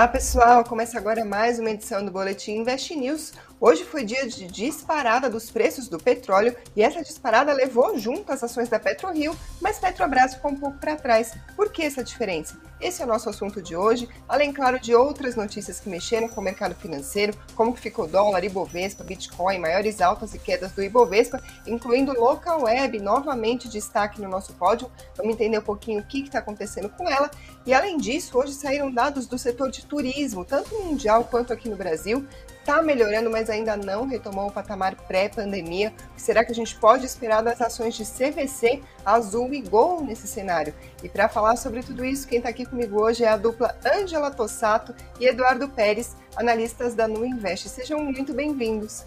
Olá pessoal, começa agora mais uma edição do Boletim Invest News. Hoje foi dia de disparada dos preços do petróleo e essa disparada levou junto as ações da PetroRio, mas Petrobras ficou um pouco para trás. Por que essa diferença? Esse é o nosso assunto de hoje, além, claro, de outras notícias que mexeram com o mercado financeiro, como que ficou dólar, Ibovespa, Bitcoin, maiores altas e quedas do Ibovespa, incluindo Local Web, novamente destaque no nosso pódio. Vamos entender um pouquinho o que está acontecendo com ela. E além disso, hoje saíram dados do setor de turismo, tanto mundial quanto aqui no Brasil, está melhorando, mas ainda não retomou o patamar pré-pandemia. Será que a gente pode esperar das ações de CVC, Azul e Gol nesse cenário? E para falar sobre tudo isso, quem está aqui comigo hoje é a dupla Ângela Tossato e Eduardo Pérez, analistas da Nu Invest. Sejam muito bem-vindos.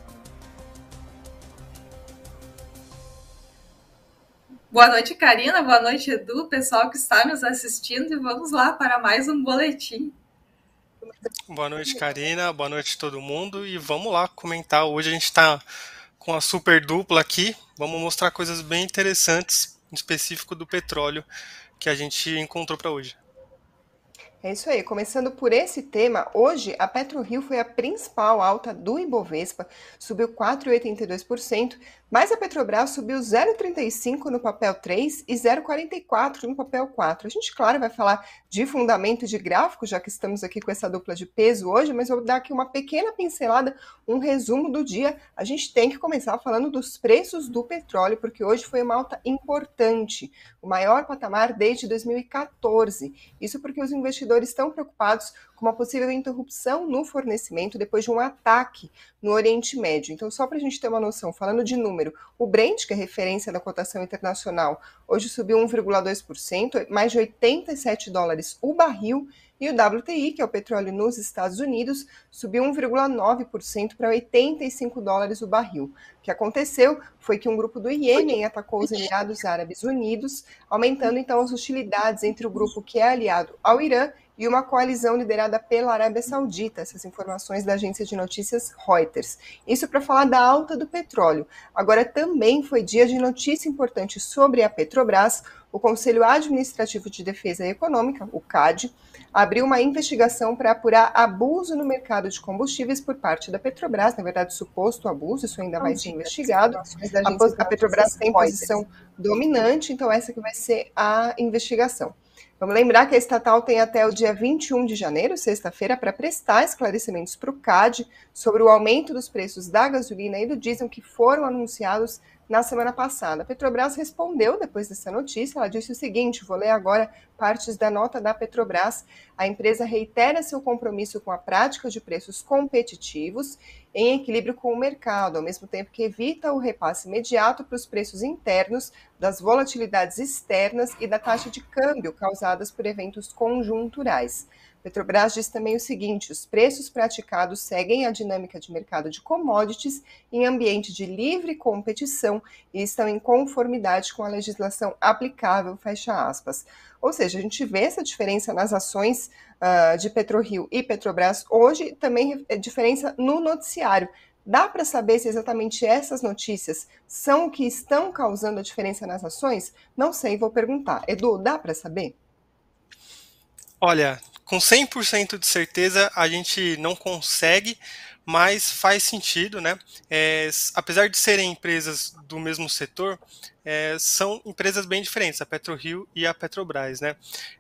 Boa noite, Karina. Boa noite, Edu, pessoal que está nos assistindo. E vamos lá para mais um boletim. Boa noite, Karina. Boa noite todo mundo. E vamos lá comentar. Hoje a gente está com a super dupla aqui. Vamos mostrar coisas bem interessantes, em específico do petróleo, que a gente encontrou para hoje. É isso aí. Começando por esse tema, hoje a PetroRio foi a principal alta do Ibovespa, subiu 4,82%, mas a Petrobras subiu 0,35 no papel 3 e 0,44 no papel 4. A gente, claro, vai falar de fundamento de gráfico, já que estamos aqui com essa dupla de peso hoje, mas vou dar aqui uma pequena pincelada, um resumo do dia. A gente tem que começar falando dos preços do petróleo, porque hoje foi uma alta importante, o maior patamar desde 2014. Isso porque os investidores estão preocupados com uma possível interrupção no fornecimento depois de um ataque no Oriente Médio. Então, só para a gente ter uma noção, falando de número, o Brent, que é referência da cotação internacional, hoje subiu 1,2%, mais de 87 dólares o barril, e o WTI, que é o petróleo nos Estados Unidos, subiu 1,9% para 85 dólares o barril. O que aconteceu foi que um grupo do Iêmen atacou os Emirados Árabes Unidos, aumentando então as hostilidades entre o grupo que é aliado ao Irã e uma coalizão liderada pela Arábia Saudita, essas informações da agência de notícias Reuters. Isso para falar da alta do petróleo. Agora também foi dia de notícia importante sobre a Petrobras. O Conselho Administrativo de Defesa Econômica, o CAD, abriu uma investigação para apurar abuso no mercado de combustíveis por parte da Petrobras, na verdade, suposto abuso, isso ainda vai ser investigado. A, a Petrobras tem posição dominante, então essa que vai ser a investigação. Vamos lembrar que a estatal tem até o dia 21 de janeiro, sexta-feira, para prestar esclarecimentos para o CAD sobre o aumento dos preços da gasolina e do diesel que foram anunciados na semana passada. A Petrobras respondeu depois dessa notícia. Ela disse o seguinte: vou ler agora partes da nota da Petrobras. A empresa reitera seu compromisso com a prática de preços competitivos em equilíbrio com o mercado, ao mesmo tempo que evita o repasse imediato para os preços internos das volatilidades externas e da taxa de câmbio causadas por eventos conjunturais. Petrobras diz também o seguinte: os preços praticados seguem a dinâmica de mercado de commodities em ambiente de livre competição e estão em conformidade com a legislação aplicável, fecha aspas. Ou seja, a gente vê essa diferença nas ações uh, de PetroRio e Petrobras hoje, também é diferença no noticiário. Dá para saber se exatamente essas notícias são o que estão causando a diferença nas ações? Não sei, vou perguntar. Edu, dá para saber? Olha, com 100% de certeza a gente não consegue, mas faz sentido, né? É, apesar de serem empresas do mesmo setor, é, são empresas bem diferentes, a PetroRio e a Petrobras, né?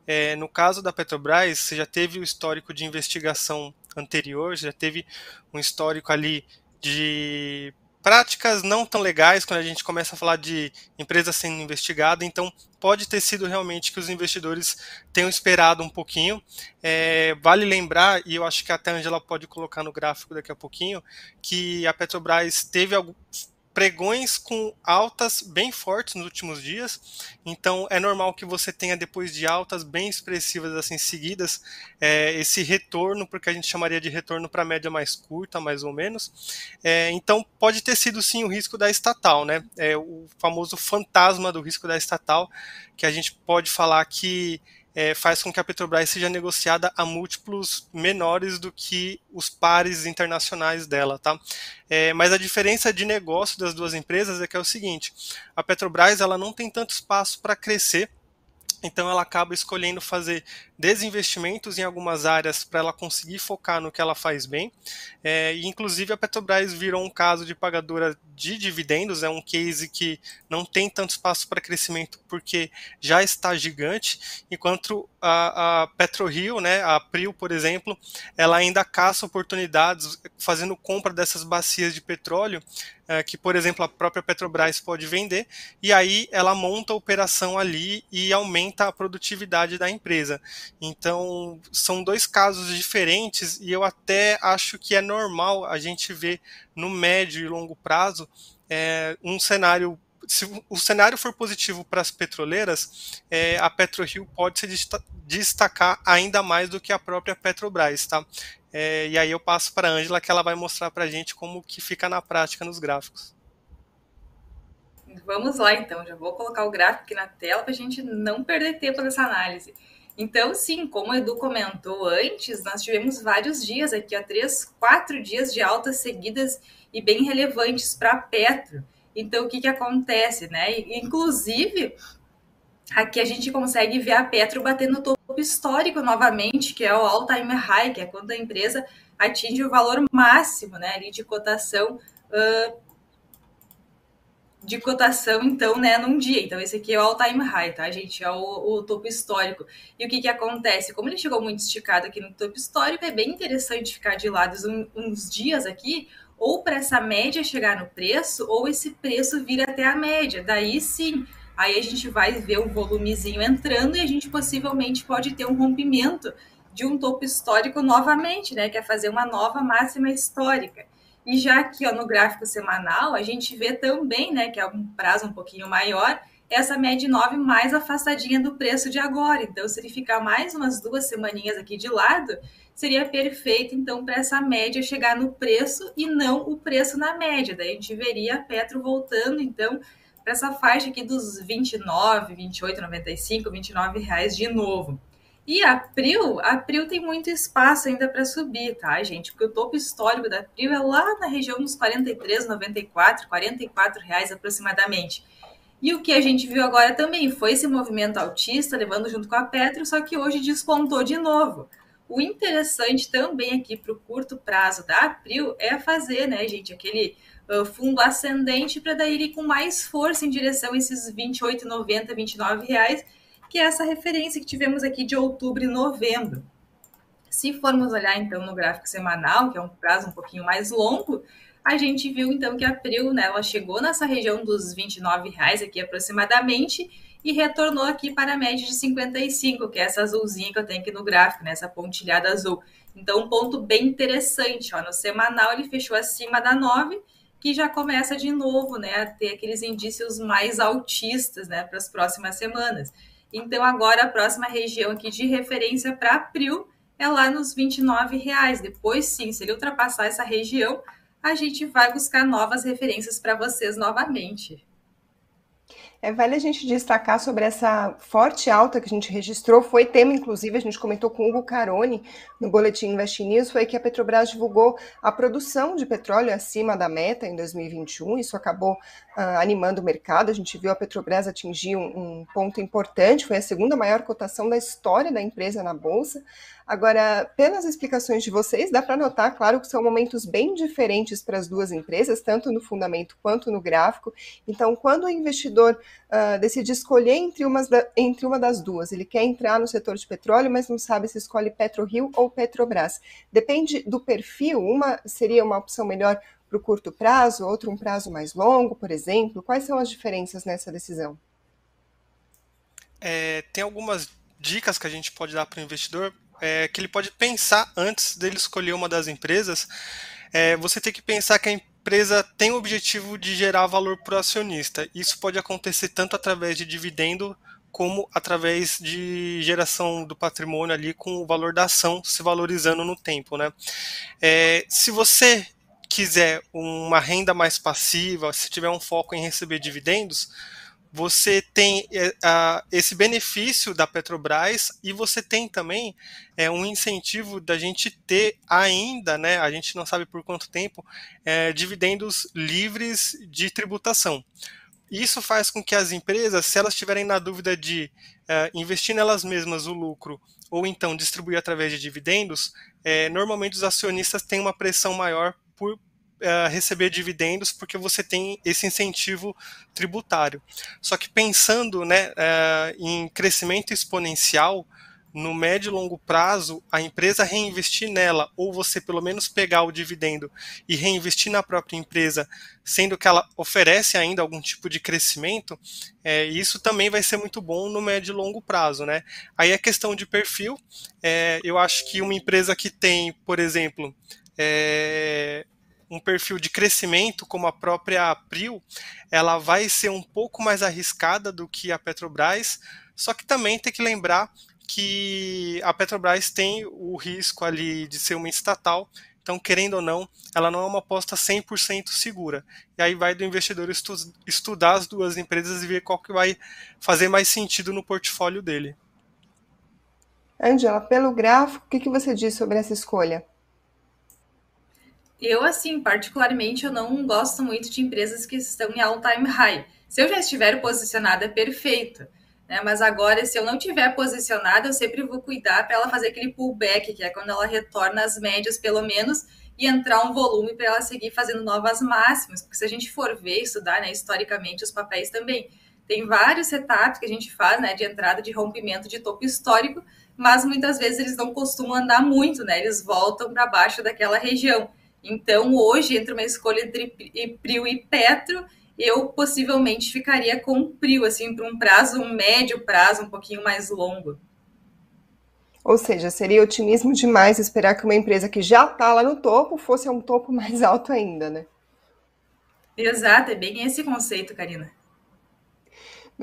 É, no caso da Petrobras, você já teve o histórico de investigação anterior, já teve um histórico ali de práticas não tão legais quando a gente começa a falar de empresa sendo investigada, então pode ter sido realmente que os investidores tenham esperado um pouquinho. É, vale lembrar, e eu acho que até a Angela pode colocar no gráfico daqui a pouquinho, que a Petrobras teve alguns pregões com altas bem fortes nos últimos dias. Então é normal que você tenha depois de altas bem expressivas assim seguidas é, esse retorno, porque a gente chamaria de retorno para média mais curta, mais ou menos. É, então pode ter sido sim o risco da estatal, né? É, o famoso fantasma do risco da estatal, que a gente pode falar que é, faz com que a Petrobras seja negociada a múltiplos menores do que os pares internacionais dela, tá? É, mas a diferença de negócio das duas empresas é que é o seguinte: a Petrobras ela não tem tanto espaço para crescer então ela acaba escolhendo fazer desinvestimentos em algumas áreas para ela conseguir focar no que ela faz bem. É, e inclusive a Petrobras virou um caso de pagadora de dividendos, é um case que não tem tanto espaço para crescimento porque já está gigante, enquanto a, a PetroRio, né, a Prio, por exemplo, ela ainda caça oportunidades fazendo compra dessas bacias de petróleo é, que, por exemplo, a própria Petrobras pode vender, e aí ela monta a operação ali e aumenta a produtividade da empresa. Então, são dois casos diferentes e eu até acho que é normal a gente ver no médio e longo prazo é, um cenário se o cenário for positivo para as petroleiras, é, a PetroRio pode se destacar ainda mais do que a própria Petrobras, tá? É, e aí eu passo para a Ângela que ela vai mostrar para a gente como que fica na prática nos gráficos. Vamos lá então, já vou colocar o gráfico aqui na tela para a gente não perder tempo nessa análise. Então, sim, como o Edu comentou antes, nós tivemos vários dias aqui, ó, três, quatro dias de altas seguidas e bem relevantes para a Petro. Então, o que, que acontece, né? Inclusive, aqui a gente consegue ver a Petro batendo o topo histórico novamente, que é o all-time high, que é quando a empresa atinge o valor máximo né, ali de cotação uh, de cotação, então, né, num dia. Então, esse aqui é o all-time high, tá, gente? É o, o, topo histórico. E o que que acontece? Como ele chegou muito esticado aqui no topo histórico, é bem interessante ficar de lado uns, uns dias aqui, ou para essa média chegar no preço, ou esse preço vir até a média. Daí sim, Aí a gente vai ver o volumezinho entrando e a gente possivelmente pode ter um rompimento de um topo histórico novamente, né? Que é fazer uma nova máxima histórica. E já aqui ó, no gráfico semanal, a gente vê também, né, que é um prazo um pouquinho maior, essa média 9 mais afastadinha do preço de agora. Então, se ele ficar mais umas duas semaninhas aqui de lado, seria perfeito, então, para essa média chegar no preço e não o preço na média. Daí a gente veria a Petro voltando, então, para essa faixa aqui dos 29, 28, 95, 29 reais de novo. E a Prio, a Prio tem muito espaço ainda para subir, tá, gente? Porque o topo histórico da Prio é lá na região dos 43, 94, 44 reais aproximadamente. E o que a gente viu agora também foi esse movimento altista, levando junto com a Petro, só que hoje despontou de novo. O interessante também aqui para o curto prazo da Prio é fazer, né, gente, aquele fundo ascendente para daí ir com mais força em direção a esses R$ 28,90, 29 reais, que é essa referência que tivemos aqui de outubro e novembro. Se formos olhar então no gráfico semanal, que é um prazo um pouquinho mais longo, a gente viu então que abril, né, ela chegou nessa região dos 29 reais aqui aproximadamente e retornou aqui para a média de 55, que é essa azulzinha que eu tenho aqui no gráfico, né, essa pontilhada azul. Então, um ponto bem interessante, ó, no semanal ele fechou acima da 9 que já começa de novo né, a ter aqueles indícios mais altistas né, para as próximas semanas. Então, agora a próxima região aqui de referência para abril é lá nos 29 reais. Depois, sim, se ele ultrapassar essa região, a gente vai buscar novas referências para vocês novamente. É, vale a gente destacar sobre essa forte alta que a gente registrou, foi tema, inclusive, a gente comentou com o Hugo Caroni no Boletim Invest News, foi que a Petrobras divulgou a produção de petróleo acima da meta em 2021, isso acabou uh, animando o mercado, a gente viu a Petrobras atingir um, um ponto importante, foi a segunda maior cotação da história da empresa na Bolsa, Agora, pelas explicações de vocês, dá para notar, claro, que são momentos bem diferentes para as duas empresas, tanto no fundamento quanto no gráfico. Então, quando o investidor uh, decide escolher entre, umas da, entre uma das duas, ele quer entrar no setor de petróleo, mas não sabe se escolhe PetroRio ou Petrobras. Depende do perfil, uma seria uma opção melhor para o curto prazo, outra um prazo mais longo, por exemplo. Quais são as diferenças nessa decisão? É, tem algumas dicas que a gente pode dar para o investidor é, que ele pode pensar antes dele escolher uma das empresas. É, você tem que pensar que empresa tem o objetivo de gerar valor para o acionista. Isso pode acontecer tanto através de dividendo como através de geração do patrimônio ali com o valor da ação se valorizando no tempo, né? É, se você quiser uma renda mais passiva, se tiver um foco em receber dividendos, você tem uh, esse benefício da Petrobras e você tem também é, um incentivo da gente ter ainda, né, a gente não sabe por quanto tempo, é, dividendos livres de tributação. isso faz com que as empresas, se elas estiverem na dúvida de uh, investir nelas mesmas o lucro ou então distribuir através de dividendos, é, normalmente os acionistas têm uma pressão maior por uh, receber dividendos porque você tem esse incentivo tributário. Só que pensando né, uh, em crescimento exponencial, no médio e longo prazo, a empresa reinvestir nela, ou você pelo menos pegar o dividendo e reinvestir na própria empresa, sendo que ela oferece ainda algum tipo de crescimento, é, isso também vai ser muito bom no médio e longo prazo. Né? Aí é questão de perfil. É, eu acho que uma empresa que tem, por exemplo, é, um perfil de crescimento como a própria April, ela vai ser um pouco mais arriscada do que a Petrobras, só que também tem que lembrar que a Petrobras tem o risco ali de ser uma estatal, então, querendo ou não, ela não é uma aposta 100% segura. E aí vai do investidor estu estudar as duas empresas e ver qual que vai fazer mais sentido no portfólio dele. Angela, pelo gráfico, o que, que você diz sobre essa escolha? Eu, assim, particularmente, eu não gosto muito de empresas que estão em all-time high. Se eu já estiver posicionada, perfeito. Né? Mas agora, se eu não tiver posicionada, eu sempre vou cuidar para ela fazer aquele pullback, que é quando ela retorna às médias, pelo menos, e entrar um volume para ela seguir fazendo novas máximas. Porque se a gente for ver, estudar né, historicamente os papéis também, tem vários setups que a gente faz né, de entrada de rompimento de topo histórico, mas muitas vezes eles não costumam andar muito, né? Eles voltam para baixo daquela região. Então, hoje, entre uma escolha entre Prio e Petro, eu possivelmente ficaria com Prio, assim, para um prazo, um médio prazo, um pouquinho mais longo. Ou seja, seria otimismo demais esperar que uma empresa que já está lá no topo fosse a um topo mais alto ainda, né? Exato, é bem esse conceito, Karina.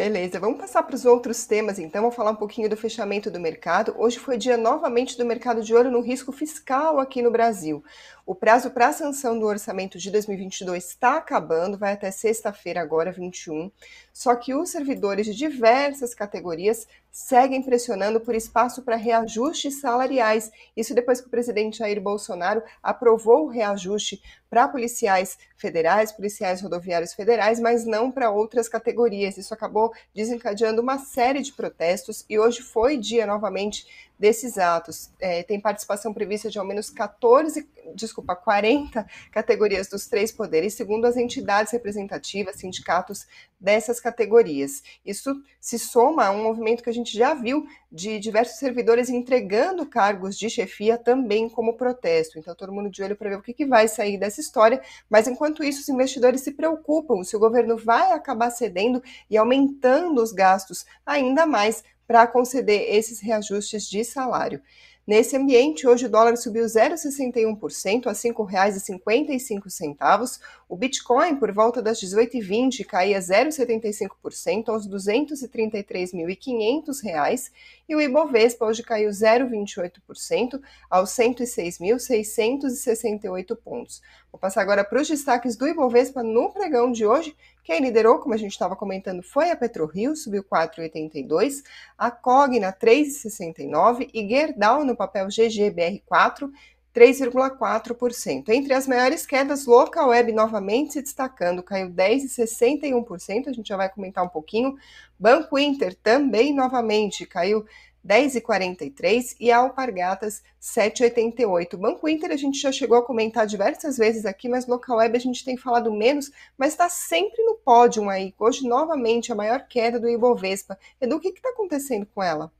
Beleza, vamos passar para os outros temas então. Vou falar um pouquinho do fechamento do mercado. Hoje foi dia novamente do mercado de olho no risco fiscal aqui no Brasil. O prazo para a sanção do orçamento de 2022 está acabando, vai até sexta-feira, agora 21. Só que os servidores de diversas categorias seguem pressionando por espaço para reajustes salariais. Isso depois que o presidente Jair Bolsonaro aprovou o reajuste para policiais federais, policiais rodoviários federais, mas não para outras categorias. Isso acabou desencadeando uma série de protestos e hoje foi dia novamente desses atos. É, tem participação prevista de ao menos 14, desculpa, 40 categorias dos três poderes, segundo as entidades representativas, sindicatos dessas categorias. Isso se soma a um movimento que a gente já viu de diversos servidores entregando cargos de chefia também como protesto. Então, todo mundo de olho para ver o que, que vai sair dessa história. Mas, enquanto isso, os investidores se preocupam se o governo vai acabar cedendo e aumentando os gastos ainda mais para conceder esses reajustes de salário. Nesse ambiente, hoje o dólar subiu 0,61% a R$ 5,55. O Bitcoin, por volta das 18h20, caía 0,75% aos R$ 233.500. E o Ibovespa hoje caiu 0,28% aos 106.668 pontos. Vou passar agora para os destaques do Ibovespa no pregão de hoje. Quem liderou, como a gente estava comentando, foi a PetroRio, subiu 4,82, a Cogna 3,69 e Gerdau no papel GGBR4 3,4%. Entre as maiores quedas, Local Web novamente se destacando, caiu 10,61%, a gente já vai comentar um pouquinho. Banco Inter também novamente caiu 10,43 e a Alpargatas 7,88. Banco Inter a gente já chegou a comentar diversas vezes aqui, mas Local Web a gente tem falado menos, mas está sempre no pódio aí. Hoje, novamente, a maior queda do Ibovespa. Edu, o que está acontecendo com ela?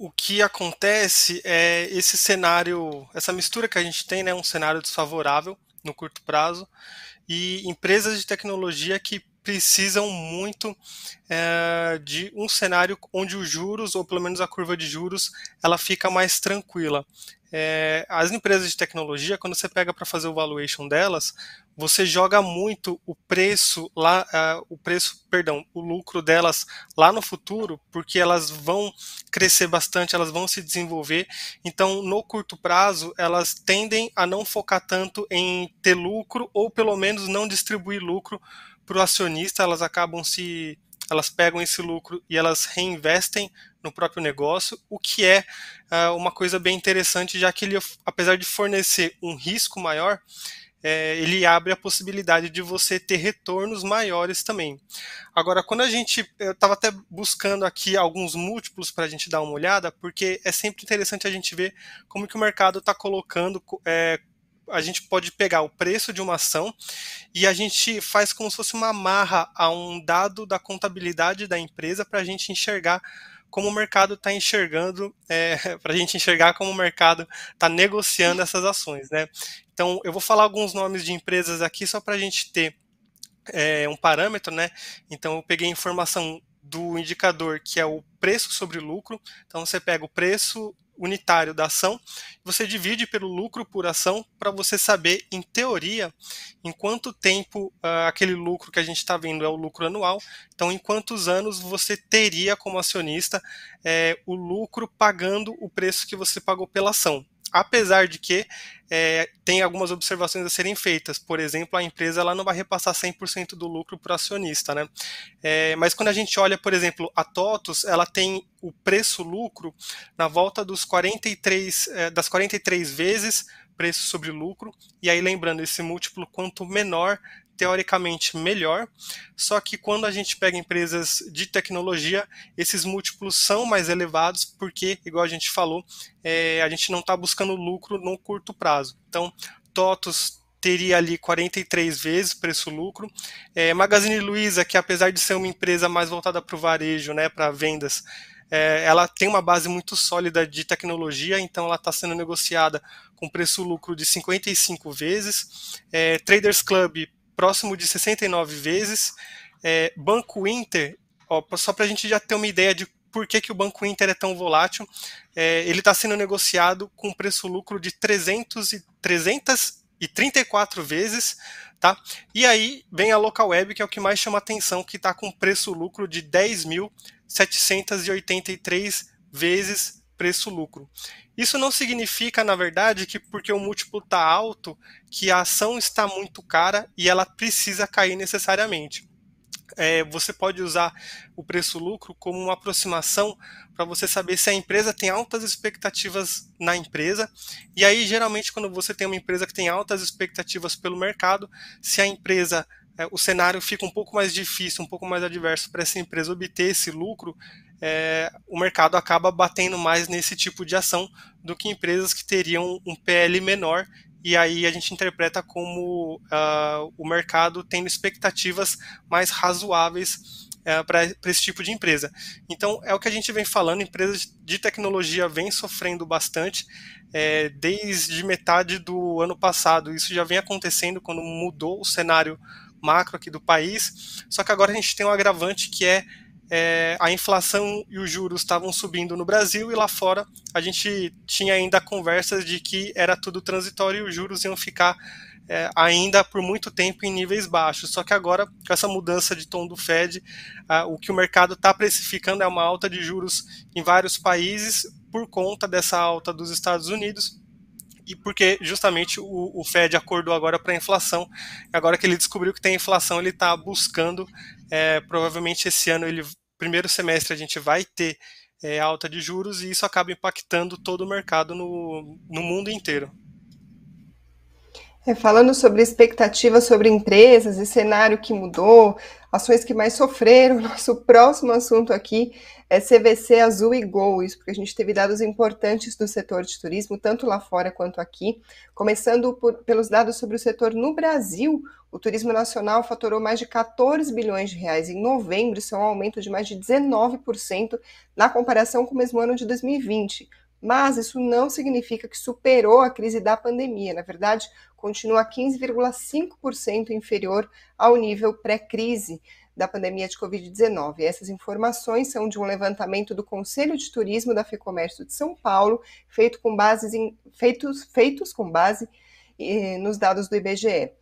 o que acontece é esse cenário, essa mistura que a gente tem, né, um cenário desfavorável no curto prazo e empresas de tecnologia que precisam muito é, de um cenário onde os juros, ou pelo menos a curva de juros, ela fica mais tranquila. É, as empresas de tecnologia, quando você pega para fazer o valuation delas, você joga muito o preço lá, uh, o preço, perdão, o lucro delas lá no futuro, porque elas vão crescer bastante, elas vão se desenvolver. Então, no curto prazo, elas tendem a não focar tanto em ter lucro ou pelo menos não distribuir lucro para o acionista. Elas acabam se, elas pegam esse lucro e elas reinvestem no próprio negócio, o que é uh, uma coisa bem interessante, já que ele, apesar de fornecer um risco maior, é, ele abre a possibilidade de você ter retornos maiores também. Agora, quando a gente, eu estava até buscando aqui alguns múltiplos para a gente dar uma olhada, porque é sempre interessante a gente ver como que o mercado está colocando é, a gente pode pegar o preço de uma ação e a gente faz como se fosse uma amarra a um dado da contabilidade da empresa para a gente enxergar como o mercado está enxergando, é, para a gente enxergar como o mercado está negociando essas ações. Né? Então, eu vou falar alguns nomes de empresas aqui só para a gente ter é, um parâmetro. Né? Então, eu peguei informação do indicador que é o preço sobre lucro. Então, você pega o preço unitário da ação, você divide pelo lucro por ação para você saber, em teoria, em quanto tempo uh, aquele lucro que a gente está vendo é o lucro anual. Então, em quantos anos você teria como acionista é, o lucro pagando o preço que você pagou pela ação apesar de que é, tem algumas observações a serem feitas. Por exemplo, a empresa ela não vai repassar 100% do lucro para o acionista. Né? É, mas quando a gente olha, por exemplo, a TOTUS, ela tem o preço-lucro na volta dos 43, é, das 43 vezes preço sobre lucro. E aí, lembrando, esse múltiplo, quanto menor, teoricamente melhor, só que quando a gente pega empresas de tecnologia, esses múltiplos são mais elevados, porque, igual a gente falou, é, a gente não está buscando lucro no curto prazo. Então, TOTOS teria ali 43 vezes preço-lucro. É, Magazine Luiza, que apesar de ser uma empresa mais voltada para o varejo, né, para vendas, é, ela tem uma base muito sólida de tecnologia, então ela está sendo negociada com preço-lucro de 55 vezes. É, Traders Club próximo de 69 vezes. É, Banco Inter, ó, só para a gente já ter uma ideia de por que, que o Banco Inter é tão volátil, é, ele está sendo negociado com preço-lucro de 300 e, 334 vezes, tá? E aí vem a Local Web, que é o que mais chama atenção, que está com preço-lucro de 10.783 vezes preço-lucro. Isso não significa, na verdade, que porque o múltiplo está alto, que a ação está muito cara e ela precisa cair necessariamente. É, você pode usar o preço-lucro como uma aproximação para você saber se a empresa tem altas expectativas na empresa. E aí, geralmente, quando você tem uma empresa que tem altas expectativas pelo mercado, se a empresa é, o cenário fica um pouco mais difícil, um pouco mais adverso para essa empresa obter esse lucro, é, o mercado acaba batendo mais nesse tipo de ação do que empresas que teriam um PL menor e aí a gente interpreta como uh, o mercado tendo expectativas mais razoáveis uh, para esse tipo de empresa. Então é o que a gente vem falando, empresas de tecnologia vêm sofrendo bastante é, desde metade do ano passado. Isso já vem acontecendo quando mudou o cenário macro aqui do país. Só que agora a gente tem um agravante que é é, a inflação e os juros estavam subindo no Brasil e lá fora a gente tinha ainda conversas de que era tudo transitório e os juros iam ficar é, ainda por muito tempo em níveis baixos. Só que agora, com essa mudança de tom do Fed, o que o mercado está precificando é uma alta de juros em vários países por conta dessa alta dos Estados Unidos e porque justamente o, o Fed acordou agora para a inflação. Agora que ele descobriu que tem inflação, ele está buscando, é, provavelmente esse ano ele primeiro semestre a gente vai ter é, alta de juros e isso acaba impactando todo o mercado no, no mundo inteiro. É, falando sobre expectativas sobre empresas e cenário que mudou, ações que mais sofreram, nosso próximo assunto aqui é CVC Azul e Gol, isso porque a gente teve dados importantes do setor de turismo, tanto lá fora quanto aqui. Começando por, pelos dados sobre o setor no Brasil, o turismo nacional faturou mais de 14 bilhões de reais em novembro, isso é um aumento de mais de 19% na comparação com o mesmo ano de 2020. Mas isso não significa que superou a crise da pandemia. Na verdade, continua 15,5% inferior ao nível pré-crise da pandemia de Covid-19. Essas informações são de um levantamento do Conselho de Turismo da FEComércio de São Paulo, feito com bases em, feitos, feitos com base eh, nos dados do IBGE.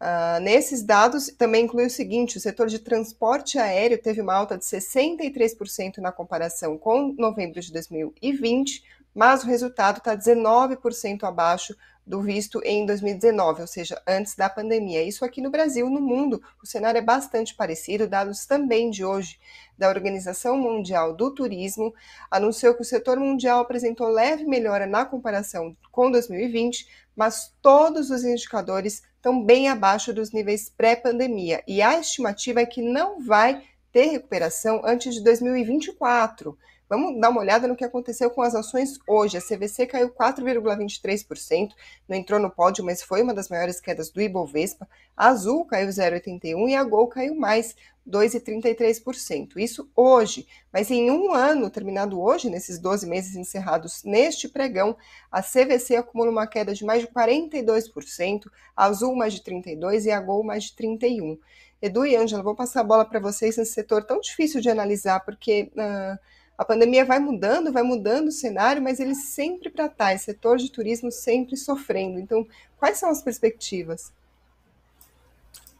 Uh, nesses dados também inclui o seguinte: o setor de transporte aéreo teve uma alta de 63% na comparação com novembro de 2020, mas o resultado está 19% abaixo do visto em 2019, ou seja, antes da pandemia. Isso aqui no Brasil, no mundo, o cenário é bastante parecido. Dados também de hoje da Organização Mundial do Turismo anunciou que o setor mundial apresentou leve melhora na comparação com 2020, mas todos os indicadores estão bem abaixo dos níveis pré-pandemia e a estimativa é que não vai ter recuperação antes de 2024. Vamos dar uma olhada no que aconteceu com as ações hoje. A CVC caiu 4,23%, não entrou no pódio, mas foi uma das maiores quedas do Ibovespa. A Azul caiu 0,81% e a Gol caiu mais 2,33%. Isso hoje, mas em um ano, terminado hoje, nesses 12 meses encerrados neste pregão, a CVC acumula uma queda de mais de 42%, a Azul mais de 32% e a Gol mais de 31%. Edu e Ângela, vou passar a bola para vocês nesse setor tão difícil de analisar, porque... Uh, a pandemia vai mudando, vai mudando o cenário, mas ele sempre para trás, setor de turismo sempre sofrendo. Então, quais são as perspectivas?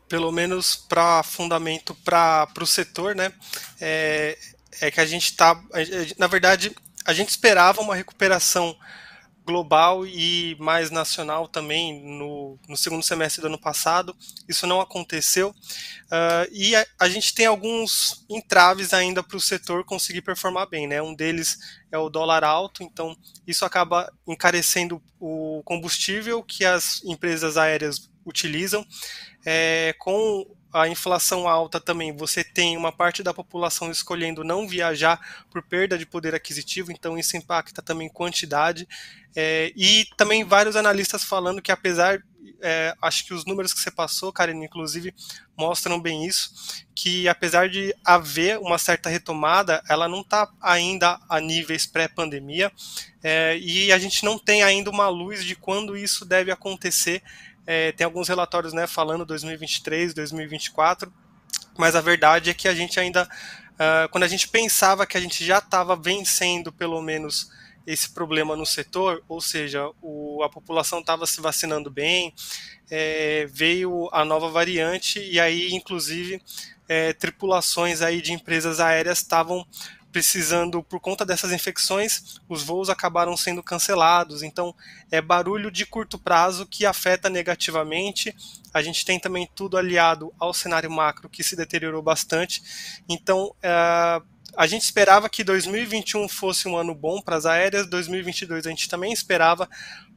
Pelo menos para fundamento para o setor, né? É, é que a gente está. Na verdade, a gente esperava uma recuperação global e mais nacional também no, no segundo semestre do ano passado. Isso não aconteceu. Uh, e a, a, gente tem alguns entraves ainda para o setor conseguir performar bem. Né? Um deles é o dólar alto, então isso acaba encarecendo o combustível que as empresas aéreas utilizam. É, com a inflação alta também, você tem uma parte da população escolhendo não viajar por perda de poder aquisitivo, então isso impacta também quantidade. É, e também vários analistas falando que apesar, é, acho que os números que você passou, Karen, inclusive, mostram bem isso, que apesar de haver uma certa retomada, ela não está ainda a níveis pré-pandemia, é, e a gente não tem ainda uma luz de quando isso deve acontecer é, tem alguns relatórios né, falando 2023, 2024, mas a verdade é que a gente ainda, uh, quando a gente pensava que a gente já estava vencendo pelo menos esse problema no setor, ou seja, o, a população estava se vacinando bem, é, veio a nova variante e aí, inclusive, é, tripulações aí de empresas aéreas estavam precisando, por conta dessas infecções, os voos acabaram sendo cancelados. Então, é barulho de curto prazo que afeta negativamente. A gente tem também tudo aliado ao cenário macro que se deteriorou bastante. Então, é, a gente esperava que 2021 fosse um ano bom para as aéreas, 2022 a gente também esperava,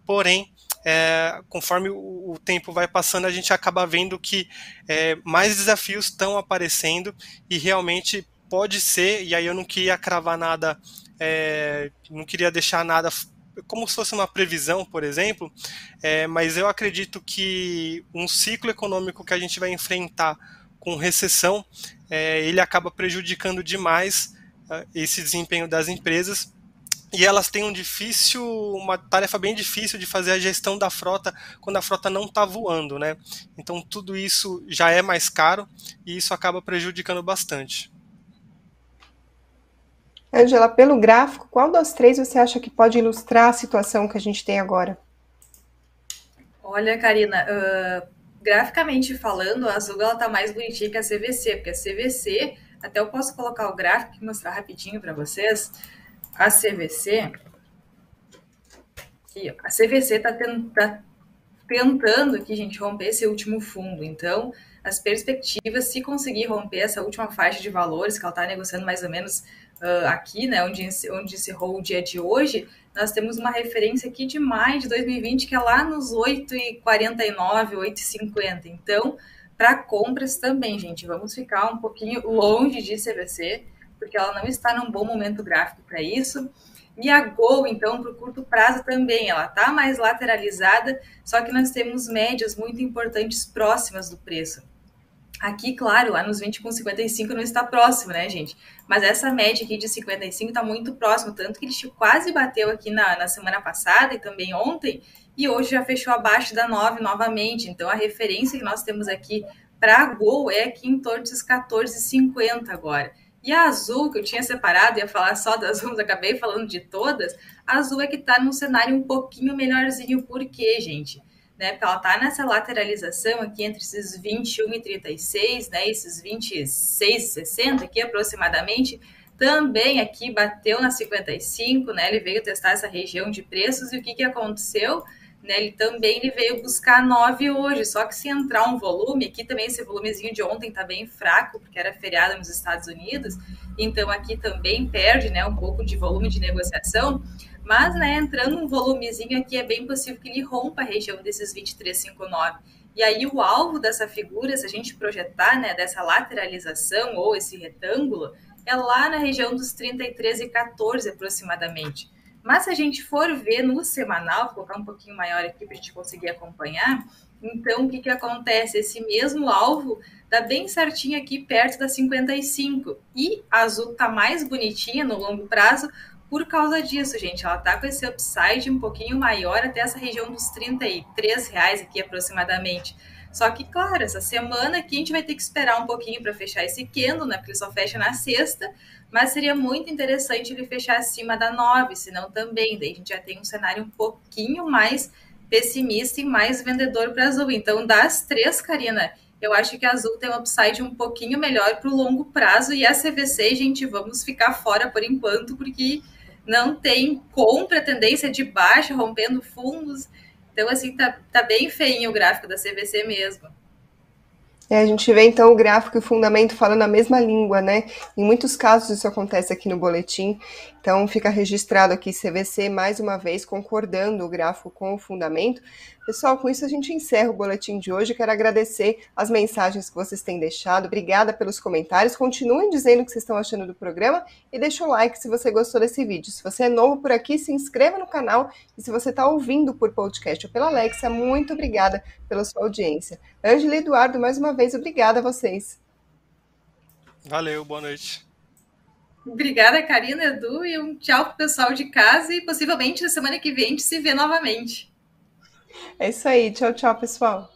porém, é, conforme o, tempo vai passando, a gente acaba vendo que é, mais desafios estão aparecendo e realmente pode ser, e aí eu não queria cravar nada, é, não queria deixar nada como se fosse uma previsão, por exemplo, é, mas eu acredito que um ciclo econômico que a gente vai enfrentar com recessão, é, ele acaba prejudicando demais uh, esse desempenho das empresas e elas têm um difícil, uma tarefa bem difícil de fazer a gestão da frota quando a frota não está voando, né? Então tudo isso já é mais caro e isso acaba prejudicando bastante. Angela, pelo gráfico, qual dos três você acha que pode ilustrar a situação que a gente tem agora? Olha, Karina, uh, graficamente falando, a Azul está mais bonitinha que a CVC, porque a CVC, até eu posso colocar o gráfico e mostrar rapidinho para vocês. A CVC, aqui, a CVC está tá tentando aqui, gente, romper esse último fundo. Então, as perspectivas, se conseguir romper essa última faixa de valores, que ela está negociando mais ou menos uh, aqui, né, onde, onde encerrou o dia de hoje, nós temos uma referência aqui de maio de 2020, que é lá nos 8,49, 8,50. Então, para compras também, gente, vamos ficar um pouquinho longe de CVC, porque ela não está num bom momento gráfico para isso. E a Gol, então, para o curto prazo também, ela está mais lateralizada, só que nós temos médias muito importantes próximas do preço. Aqui, claro, lá nos 20 com 55 não está próximo, né, gente? Mas essa média aqui de 55 está muito próximo, tanto que ele quase bateu aqui na, na semana passada e também ontem, e hoje já fechou abaixo da 9 novamente. Então, a referência que nós temos aqui para Gol é aqui em torno dos 14,50 agora. E a Azul, que eu tinha separado, ia falar só das mas acabei falando de todas, a Azul é que está num cenário um pouquinho melhorzinho. Por quê, gente? Né? Porque ela está nessa lateralização aqui entre esses 21 e 36, né? Esses 26 e 60 aqui aproximadamente, também aqui bateu na 55, né? Ele veio testar essa região de preços e o que, que aconteceu? Né, ele também ele veio buscar 9 hoje, só que se entrar um volume, aqui também esse volumezinho de ontem está bem fraco, porque era feriado nos Estados Unidos, então aqui também perde né, um pouco de volume de negociação, mas né, entrando um volumezinho aqui é bem possível que ele rompa a região desses 23,59. E aí o alvo dessa figura, se a gente projetar né, dessa lateralização ou esse retângulo, é lá na região dos 33,14 aproximadamente. Mas se a gente for ver no semanal, vou colocar um pouquinho maior aqui para a gente conseguir acompanhar, então o que, que acontece? Esse mesmo alvo dá bem certinho aqui perto da 55. E a azul está mais bonitinha no longo prazo por causa disso, gente. Ela está com esse upside um pouquinho maior até essa região dos 33 reais aqui aproximadamente. Só que, claro, essa semana aqui a gente vai ter que esperar um pouquinho para fechar esse candle, né? Porque ele só fecha na sexta, mas seria muito interessante ele fechar acima da 9, senão também, daí a gente já tem um cenário um pouquinho mais pessimista e mais vendedor para azul. Então, das três, Karina, eu acho que a azul tem um upside um pouquinho melhor para o longo prazo e a CVC, gente, vamos ficar fora por enquanto, porque não tem compra, tendência de baixa, rompendo fundos. Então, assim, tá, tá bem feinho o gráfico da CVC mesmo. É, a gente vê então o gráfico e o fundamento falando a mesma língua, né? Em muitos casos isso acontece aqui no boletim. Então fica registrado aqui CVC mais uma vez concordando o gráfico com o fundamento. Pessoal, com isso a gente encerra o boletim de hoje. Quero agradecer as mensagens que vocês têm deixado. Obrigada pelos comentários. Continuem dizendo o que vocês estão achando do programa e deixa o like se você gostou desse vídeo. Se você é novo por aqui, se inscreva no canal. E se você está ouvindo por podcast ou pela Alexa, muito obrigada pela sua audiência. Ângela Eduardo, mais uma vez, obrigada a vocês. Valeu, boa noite. Obrigada, Karina, Edu, e um tchau pro pessoal de casa e possivelmente na semana que vem a gente se vê novamente. É isso aí. Tchau, tchau, pessoal.